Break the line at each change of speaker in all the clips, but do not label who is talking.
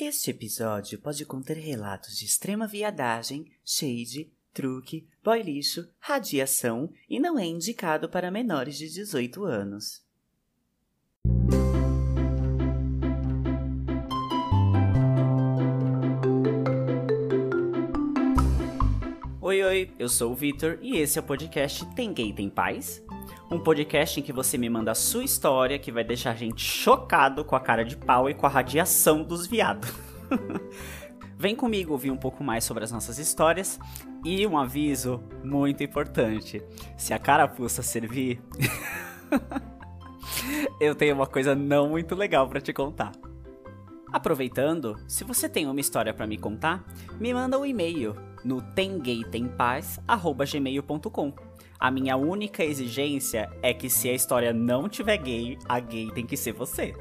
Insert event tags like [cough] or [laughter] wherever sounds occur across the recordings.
Este episódio pode conter relatos de extrema viadagem, shade, truque, boy lixo, radiação e não é indicado para menores de 18 anos. Oi, oi, eu sou o Vitor e esse é o podcast Tem Gay Tem Paz? Um podcast em que você me manda a sua história que vai deixar a gente chocado com a cara de pau e com a radiação dos viados. [laughs] Vem comigo ouvir um pouco mais sobre as nossas histórias e um aviso muito importante. Se a carapuça servir, [laughs] eu tenho uma coisa não muito legal para te contar. Aproveitando, se você tem uma história para me contar, me manda um e-mail no temgaytempaz@gmail.com. A minha única exigência é que se a história não tiver gay, a gay tem que ser você.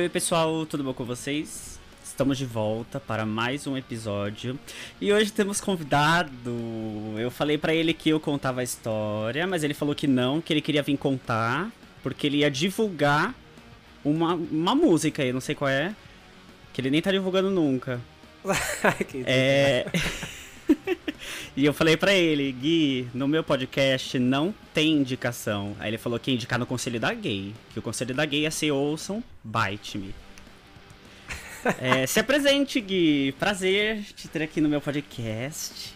Oi pessoal, tudo bom com vocês? Estamos de volta para mais um episódio e hoje temos convidado. Eu falei para ele que eu contava a história, mas ele falou que não, que ele queria vir contar porque ele ia divulgar uma, uma música aí, não sei qual é, que ele nem tá divulgando nunca. [laughs] é. [laughs] e eu falei para ele, Gui, no meu podcast não tem indicação. Aí ele falou que ia indicar no Conselho da Gay. Que o Conselho da Gay é se ouçam, bite-me. [laughs] É, se apresente, Gui. Prazer te ter aqui no meu podcast.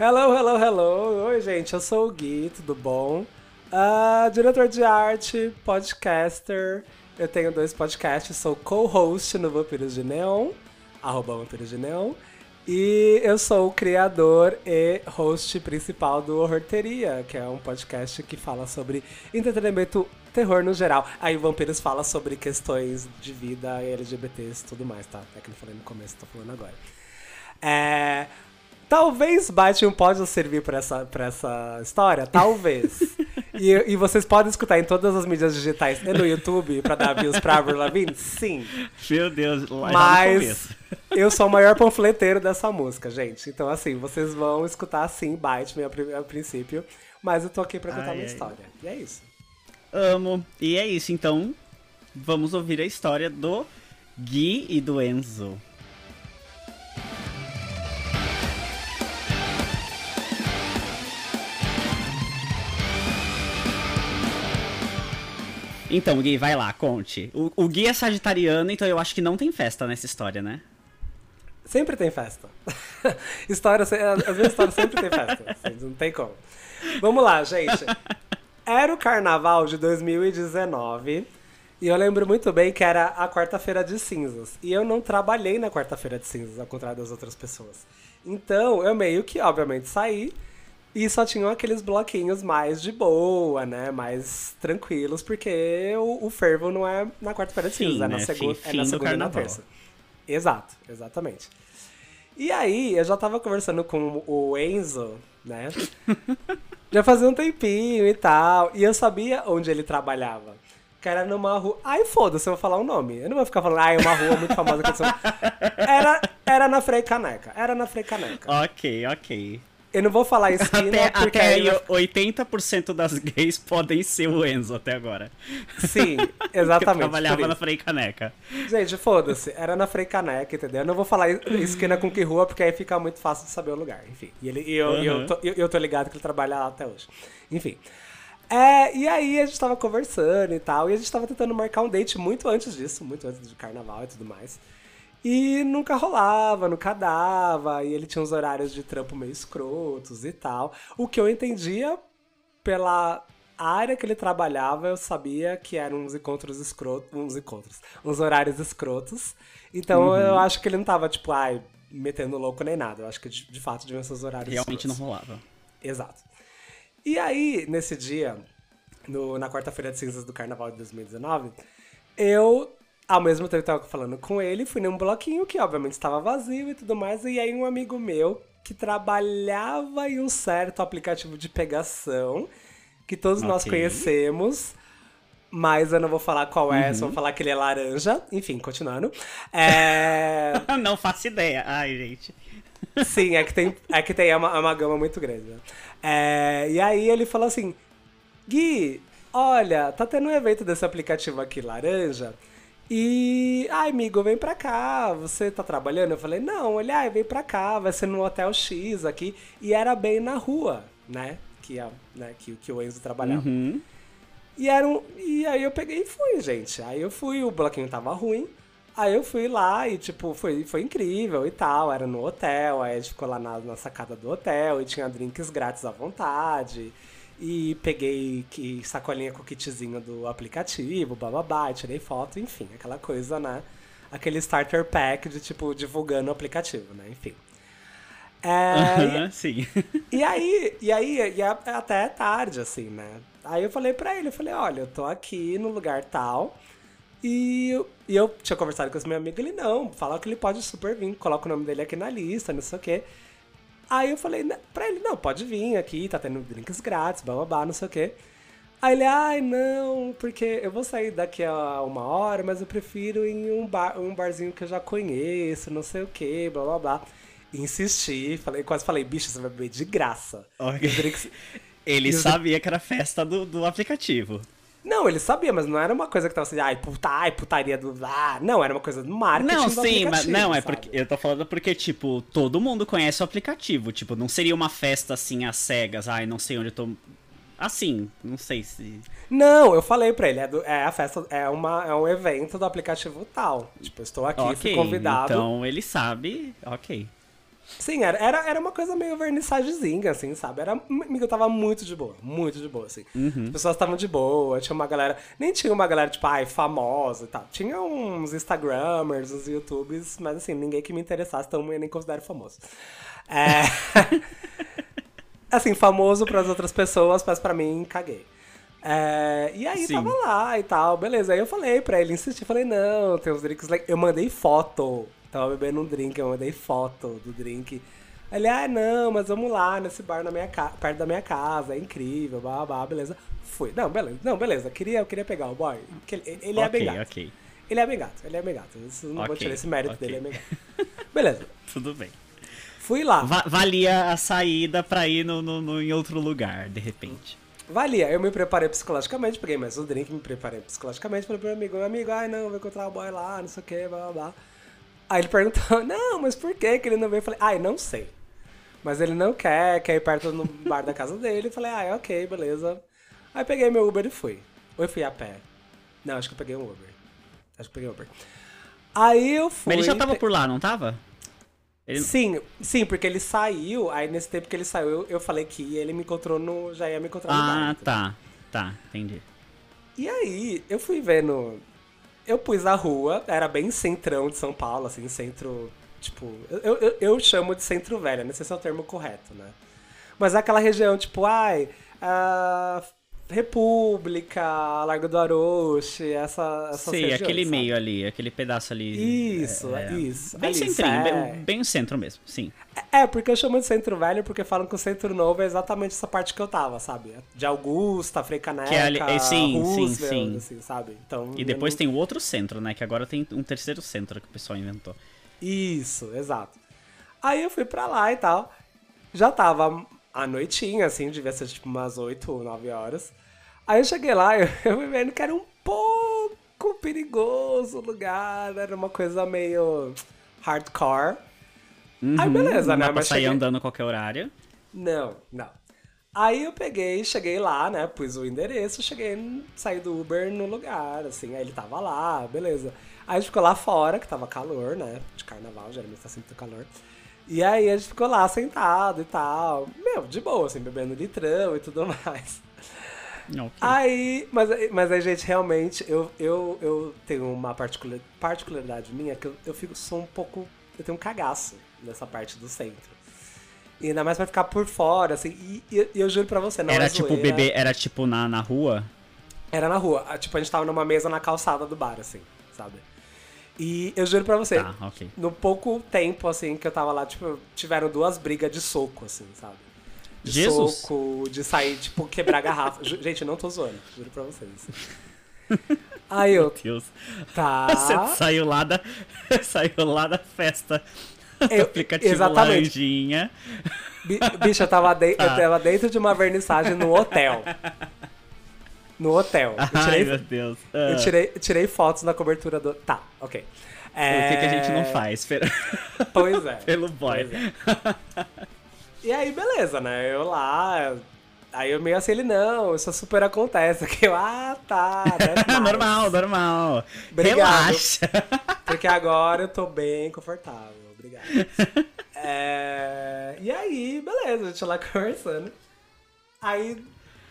Hello, hello, hello. Oi, gente. Eu sou o Gui, tudo bom? Uh, diretor de arte, podcaster. Eu tenho dois podcasts. Sou co-host no Vampiros de Neon, arroba Vampiros de Neon. E eu sou o criador e host principal do Horteria, que é um podcast que fala sobre entretenimento, terror no geral. Aí o Vampiros fala sobre questões de vida, LGBTs e tudo mais, tá? É que eu falei no começo, tô falando agora. É... Talvez Batman pode servir para essa, pra essa história, talvez. [laughs] e, e, vocês podem escutar em todas as mídias digitais e no YouTube para dar views pra Avril Lavigne? Sim.
Meu Deus, lá
Mas eu sou o maior panfleteiro dessa música, gente. Então, assim, vocês vão escutar sim Bite Me a, a princípio. Mas eu tô aqui pra contar ai, minha ai. história. E é isso.
Amo. E é isso, então. Vamos ouvir a história do Gui e do Enzo. Então, Gui, vai lá, conte. O, o Gui é sagitariano, então eu acho que não tem festa nessa história, né?
Sempre tem festa. [laughs] história, as minhas histórias sempre tem festa. Assim, não tem como. Vamos lá, gente. Era o carnaval de 2019. E eu lembro muito bem que era a quarta-feira de cinzas. E eu não trabalhei na quarta-feira de cinzas, ao contrário das outras pessoas. Então, eu meio que, obviamente, saí e só tinham aqueles bloquinhos mais de boa, né? Mais tranquilos, porque o, o fervo não é na quarta-feira de cinza, é, na
né? é na segunda e na terça.
Exato, exatamente. E aí, eu já tava conversando com o Enzo, né? [laughs] já fazia um tempinho e tal. E eu sabia onde ele trabalhava. Que era numa rua. Ai, foda-se, eu vou falar o um nome. Eu não vou ficar falando, ai, uma rua muito famosa que [laughs] Era, era na Frei Caneca. Era na Frei Caneca.
Ok, ok.
Eu não vou falar esquina
até,
porque...
Até aí, 80% das gays podem ser o Enzo até agora.
Sim, [laughs] exatamente.
Eu trabalhava na Frei Caneca.
Gente, foda-se. Era na Frei Caneca, entendeu? Eu não vou falar esquina com que rua, porque aí fica muito fácil de saber o lugar. Enfim, e, ele, e eu, uhum. eu, tô, eu, eu tô ligado que ele trabalha lá até hoje. Enfim. É, e aí a gente tava conversando e tal, e a gente tava tentando marcar um date muito antes disso, muito antes do carnaval e tudo mais. E nunca rolava, nunca dava. E ele tinha uns horários de trampo meio escrotos e tal. O que eu entendia pela área que ele trabalhava, eu sabia que eram uns encontros escrotos. Uns encontros. Uns horários escrotos. Então uhum. eu acho que ele não tava, tipo, ai, metendo louco nem nada. Eu acho que de, de fato deviam ser os horários
Realmente
escrotos.
não rolava.
Exato. E aí, nesse dia, no, na quarta-feira de cinzas do carnaval de 2019, eu ao mesmo tempo eu tava falando com ele, fui num bloquinho que obviamente estava vazio e tudo mais, e aí um amigo meu, que trabalhava em um certo aplicativo de pegação que todos nós
Ok.
conhecemos. Mas eu não vou falar qual é,
Uhum.
só vou falar que ele é laranja. Enfim, continuando. É. [laughs]
Não faço ideia. Ai, gente.
Sim, é que tem, é que tem uma, é uma gama muito grande. Né? É, e aí ele falou assim: Gui, olha, tá tendo um evento desse aplicativo aqui, laranja. E, ai, amigo, vem pra cá. Você tá trabalhando? Eu falei: Não, ele, ai, vem pra cá, vai ser no Hotel X aqui. E era bem na rua, né? Que, a, né, que, que o Enzo trabalhava.
Uhum.
E, era um, e aí eu peguei e fui, gente. Aí eu fui, o bloquinho tava ruim. Aí eu fui lá e, tipo, foi, foi incrível e tal. Era no hotel, aí a gente ficou lá na, na sacada do hotel e tinha drinks grátis à vontade. E peguei que, sacolinha com o kitzinho do aplicativo, bababá, tirei foto, enfim, aquela coisa, né? Aquele starter pack de, tipo, divulgando o aplicativo, né? Enfim. É, e-
sim. [laughs]
e aí, e aí, e até tarde, assim, né? Aí eu falei pra ele, eu falei, olha, eu tô aqui no lugar tal. E, eu- e eu tinha conversado com esse meu amigo, ele não, fala que ele pode super vir, coloca o nome dele aqui na lista, não sei o quê. Aí eu falei né, pra ele, não, pode vir aqui, tá tendo drinks grátis, bababá, não sei o quê. Aí ele, ai, não, porque eu vou sair daqui a uma hora, mas eu prefiro ir em um, bar, um barzinho que eu já conheço, não sei o quê, blá blá blá. Insisti, falei, quase falei, bicho, você vai beber de graça.
Ok.
Os drinks-
Ele sabia que era festa do, do aplicativo.
Não, ele sabia, mas não era uma coisa que tava assim, ai, puta, ai, putaria do. Ah, não, era uma coisa do marketing.
Não,
do
sim, mas não, é
sabe?
porque eu tô falando porque tipo, todo mundo conhece o aplicativo, tipo, não seria uma festa assim às cegas, ai, não sei onde eu tô assim, não sei se
Não, eu falei pra ele, é, do- é a festa, é, uma, é um evento do aplicativo tal. Tipo, eu estou aqui, fui
OK,
convidado.
então ele sabe, OK.
Sim, era, era, era uma coisa meio vernissagezinha, assim, sabe? Era, amigo, eu tava muito de boa, muito de boa, assim.
Uhum.
As pessoas estavam de boa, tinha uma galera. Nem tinha uma galera, tipo, ai, famosa e tal. Tinha uns Instagramers, uns YouTubers, mas assim, ninguém que me interessasse, então eu nem considero famoso. É. [laughs] assim, famoso pras outras pessoas, mas pra mim, caguei. É, e aí
Sim.
tava lá e tal, beleza. Aí eu falei pra ele, insisti, falei, não, tem uns legais. Eu mandei foto. Tava bebendo um drink, eu mandei foto do drink. Ele, ah, não, mas vamos lá nesse bar na minha ca... perto da minha casa, é incrível, blá, blá, beleza. Fui. Não, beleza, não, beleza. Queria, eu queria pegar o boy. porque Ele, ele é
Ok,
bem gato.
ok.
Ele é bem gato, ele é bem gato. Isso, não vou
Ok,
tirar esse mérito
ok.
dele, é bem gato. [laughs] Beleza.
Tudo bem.
Fui lá.
Va- valia a saída pra ir no, no- no- em outro lugar, de repente.
Valia, eu me preparei psicologicamente, peguei mais um drink, me preparei psicologicamente, falei pro meu amigo, meu amigo, ai não, vou encontrar o boy lá, não sei o que, blá blá blá. Aí ele perguntou, [laughs] não, mas por que que ele não veio? Eu falei, ai, não sei. Mas ele não quer, quer ir perto no bar da casa dele. Eu falei, ai, ok, beleza. Aí peguei meu Uber e fui. Ou eu fui a pé. Não, acho que eu peguei um Uber. Acho que eu peguei um Uber. Aí eu fui.
Mas ele já tava
pe-
por lá, não tava? Ele-
Sim, sim, porque ele saiu, aí nesse tempo que ele saiu, eu, eu falei que ele me encontrou no. Já ia me encontrar no bar.
Ah, tá. Tá, entendi.
E aí, eu fui vendo. Eu pus a rua, era bem centrão de São Paulo, assim, centro. Tipo, eu, eu, eu chamo de centro velho, não sei se é o termo correto, né? Mas é aquela região, tipo, ai, a República, Largo do Aroche, essa, essas
Sim,
regiões,
aquele
sabe?
meio ali, aquele pedaço ali.
Isso,
é,
isso.
Bem
ali,
centrinho,
é.
bem, bem o centro mesmo, sim.
É, porque eu chamo de centro velho porque falam que o centro novo é exatamente essa parte que eu tava, sabe? De Augusta, Frei Caneca,
Que é ali- é, sim, sim,
Roosevelt,
sim.
assim, sabe? Então,
E depois
não-
tem o outro centro, né? Que agora tem um terceiro centro que o pessoal inventou.
Isso, exato. Aí eu fui pra lá e tal. Já tava à noitinha, assim, devia ser tipo umas 8 ou 9 horas. Aí eu cheguei lá, [laughs] eu, eu fui vendo que era um pouco perigoso o lugar, era uma coisa meio hardcore. Aí beleza,
Não
né?
dá pra
Mas
sair
cheguei...
andando a qualquer horário.
Não, não. Aí eu peguei, cheguei lá, né? Pus o endereço, cheguei, saí do Uber no lugar, assim. Aí ele tava lá, beleza. Aí a gente ficou lá fora, que tava calor, né? De carnaval, geralmente tá sempre calor. E aí a gente ficou lá sentado e tal. Meu, de boa, assim, bebendo litrão e tudo [laughs] mais.
Ok.
Aí, mas, mas aí, gente, realmente, eu, eu, eu tenho uma particular, particularidade minha que eu, eu fico, sou um pouco. Eu tenho um cagaço nessa parte do centro. E ainda mais pra ficar por fora, assim. E, e- e eu juro pra você, não
era
é
tipo
zoeira.
bebê, era tipo na, na rua.
Era na rua. Tipo, a gente tava numa mesa na calçada do bar, assim, sabe? E eu juro pra você,
Tá, ok.
no pouco tempo, assim, que eu tava lá, tipo, tiveram duas brigas de soco, assim, sabe? De
Jesus.
soco, de sair, tipo, quebrar garrafa. Gente, não tô zoando, juro pra vocês. Aí eu,
Deus.
tá. [laughs]
Você saiu lá da. [laughs] saiu lá da festa.
Eu- [laughs]
aplicativo
exatamente.
Laranjinha.
Bi- Bicho, eu tava, de-
Tá.
eu tava dentro de uma vernissagem no hotel. No hotel. Eu
Ai,
tirei,
meu Deus. Ah,
eu tirei, eu tirei fotos na cobertura do. Tá, ok. É...
O que, que a gente não faz per-
Pois é.
pelo boy?
Pois é. E aí, beleza, né? Eu lá. Aí eu meio assim, ele, não, isso super acontece. [laughs] Que eu, ah, tá. [laughs]
normal, normal.
Obrigado.
Relaxa.
Porque agora eu tô bem confortável. Obrigado. [laughs] É, E aí, beleza, a gente lá conversando. Aí,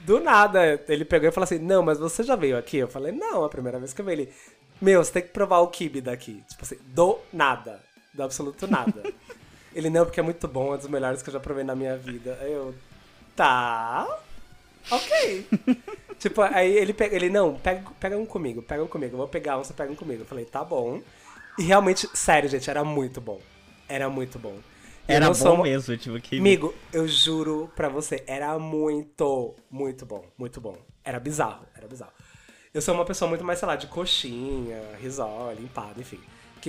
do nada, ele pegou e falou assim: Não, mas você já veio aqui? Eu falei: Não, a primeira vez que eu vi ele. Meu, você tem que provar o kibe daqui. Tipo assim, do nada. Do absoluto nada. Ele, não, porque é muito bom, é um dos melhores que eu já provei na minha vida. Aí eu, tá. Ok. [laughs] tipo, aí ele pega, ele, não, pega, pega um comigo, pega um comigo. Eu vou pegar um, você pega um comigo. Eu falei, tá bom. E realmente, sério, gente, era muito bom. Era muito bom. Eu
Era bom
sou
mesmo, tipo, que.
Amigo, eu juro pra você, era muito, muito bom, muito bom. Era bizarro, era bizarro. Eu sou uma pessoa muito mais, sei lá, de coxinha, risole, empada, enfim.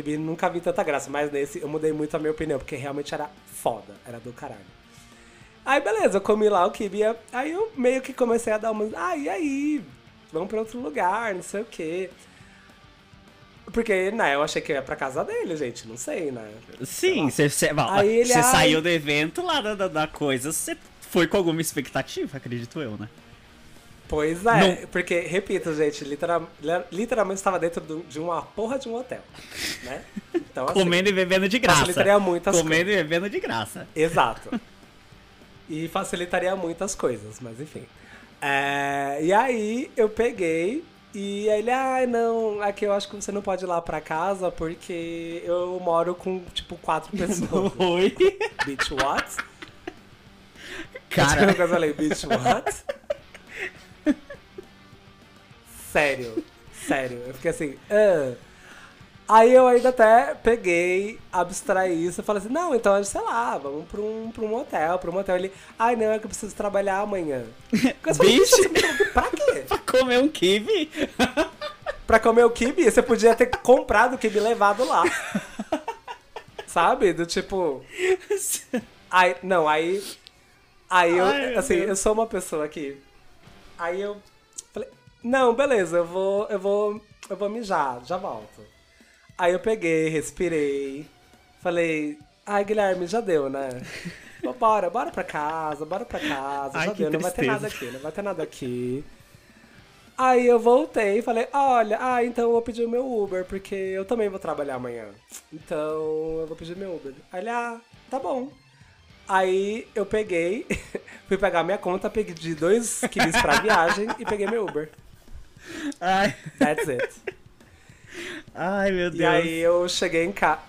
Que nunca vi tanta graça, mas nesse eu mudei muito a minha opinião, porque realmente era foda, era do caralho. Aí beleza, eu comi lá o kibe, aí eu meio que comecei a dar umas, ah, e aí? Vamos pra outro lugar, não sei o quê. Porque, né, eu achei que eu ia pra casa dele, gente, não sei, né?
Sim, você saiu do evento lá da, da, da coisa, você foi com alguma expectativa, acredito eu, né?
Pois é, porque, repito, gente, literal, literalmente estava dentro do- de uma porra de um hotel, né? Então, assim,
Comendo e bebendo de graça.
facilitaria muitas
Comendo e bebendo de graça.
Exato. E facilitaria muitas coisas, mas enfim. É, e aí eu peguei e ele, ai não, aqui eu acho que você não pode ir lá pra casa porque eu moro com, tipo, quatro [laughs] pessoas.
Oi?
Bitch, what?
Cara,
Eu falei, bitch, what? [laughs] sério, sério. Eu fiquei assim, ah. Aí eu ainda até peguei, abstraí isso e falei assim, não, então, sei lá, vamos pra um, pra um hotel, pra um hotel. Ele, ai não, é que eu preciso trabalhar amanhã. Eu falei,
Bicho.
"Bicho, você me- pra quê? [laughs]
pra comer um kibe?
Pra comer o kibe, você podia ter comprado o kibe levado lá. Sabe? Do tipo... Aí, não, aí. Aí eu,
Ai,
assim, eu sou uma pessoa que. Aí eu não, beleza, eu vou. Eu vou. Eu vou mijar, já volto. Aí eu peguei, respirei, falei, ai, Guilherme, já deu, né? [laughs] Bora, bora pra casa, bora pra casa,
Ai,
já deu, não vai ter
tristeza.
nada aqui, não vai ter nada aqui. Aí eu voltei e falei, olha, ah, então eu vou pedir o meu Uber, porque eu também vou trabalhar amanhã. Então eu vou pedir meu Uber. Aí ele, ah, tá bom. Aí eu peguei, [laughs] fui pegar minha conta, peguei dois quilos pra viagem e peguei meu Uber.
Ai,
That's it.
ai meu Deus.
E aí eu cheguei em casa.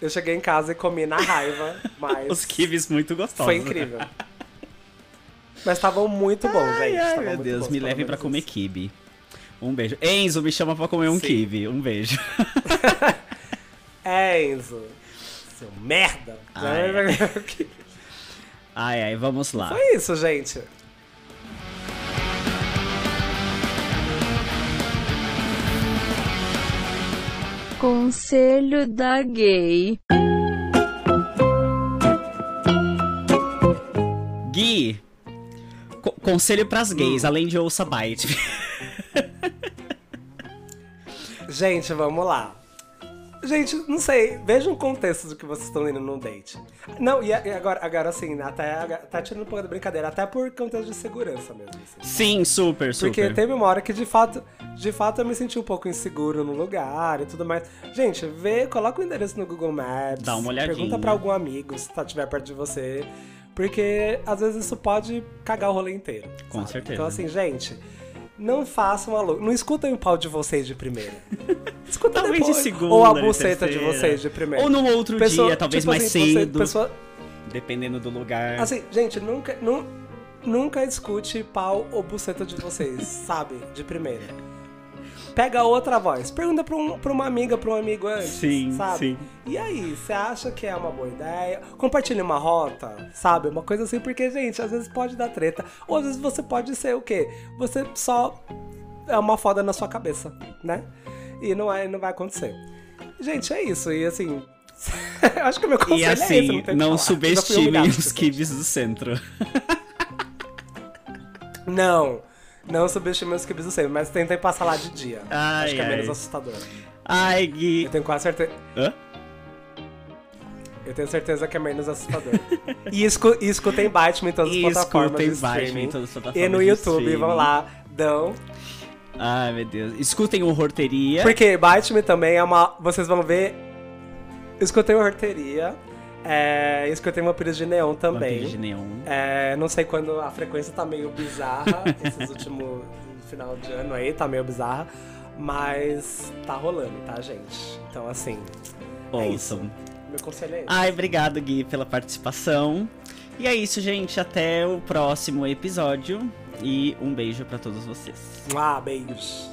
Eu cheguei em casa e comi na raiva, mas
Os kibes muito gostosos.
foi incrível. Mas estavam muito bons,
Ai,
gente.
ai, meu
muito
Deus,
bons,
me levem pra
menos
comer kibe. Um beijo. Enzo, me chama pra comer um
Sim.
kibe. Um beijo. [laughs]
É, Enzo. Seu merda.
Ai. Ai, ai, vamos lá.
Foi isso, gente.
Conselho da Gay.
Gui, co- conselho pras gays, além de ouça bite. [laughs]
Gente, vamos lá. Gente, não sei, veja o contexto do que vocês estão indo num date. Não, e e agora, agora assim, até tá tirando um pouco da brincadeira, até por contexto de segurança mesmo. assim.
Sim, super, super.
Porque teve uma hora que de fato, de fato eu me senti um pouco inseguro no lugar e tudo mais. Gente, vê, coloca o endereço no Google Maps.
Dá uma olhadinha.
Pergunta pra algum amigo se tá tiver perto de você. Porque às vezes isso pode cagar o rolê inteiro.
Com
sabe?
certeza.
Então, assim, gente, não façam a louca. Não escutem o pau de vocês de primeira. [laughs] Escuta
Talvez de
depois.
segunda,
Ou a
de
buceta de vocês de primeira.
Ou num outro
Pessoa-
dia, talvez
tipo
mais
assim, você-
cedo.
pessoa-
Dependendo do lugar.
Assim, gente, nunca, nu- nunca escute pau ou buceta de vocês, sabe? De primeira. Pega outra voz. Pergunta pra, um, pra uma amiga, pra um amigo antes.
Sim,
sabe?
sim.
E aí, você acha que é uma boa ideia? Compartilhe uma rota, sabe? Uma coisa assim, porque, gente, às vezes pode dar treta. Ou às vezes você pode ser o quê? Você só é uma foda na sua cabeça, né? E não, é, não vai acontecer. Gente, é isso. E assim. eu [laughs] acho que o meu conselho
E
é esse,
assim,
não, tem
não subestimem os kibs do centro.
Não. Não subestimem os kibs do sempre, mas tentem passar lá de dia.
Ai,
acho que é
ai.
menos assustador.
Ai, Gui.
Eu tenho quase certeza.
Hã?
Eu tenho certeza que é menos assustador. e, escu e escutem Batman em todas as
E
plataformas
escutem Batman em todas as plataformas
E no YouTube, vão lá, dão.
Ai, meu Deus. Escutem o Horteria.
Porque Batman também é uma. Vocês vão ver. Escutei o Horteria. É, escutei Vampiros de Neon também.
Vampiro de Neon.
É, não sei quando a frequência tá meio bizarra, [laughs] esses últimos final de ano aí, tá meio bizarra. Mas tá rolando, tá, gente? Então, assim, é isso.
Ouçam.
meu conselho é esse.
Ai, obrigado, Gui, pela participação. E é isso, gente. Até o próximo episódio. E um beijo pra todos vocês.
Ah, beijos.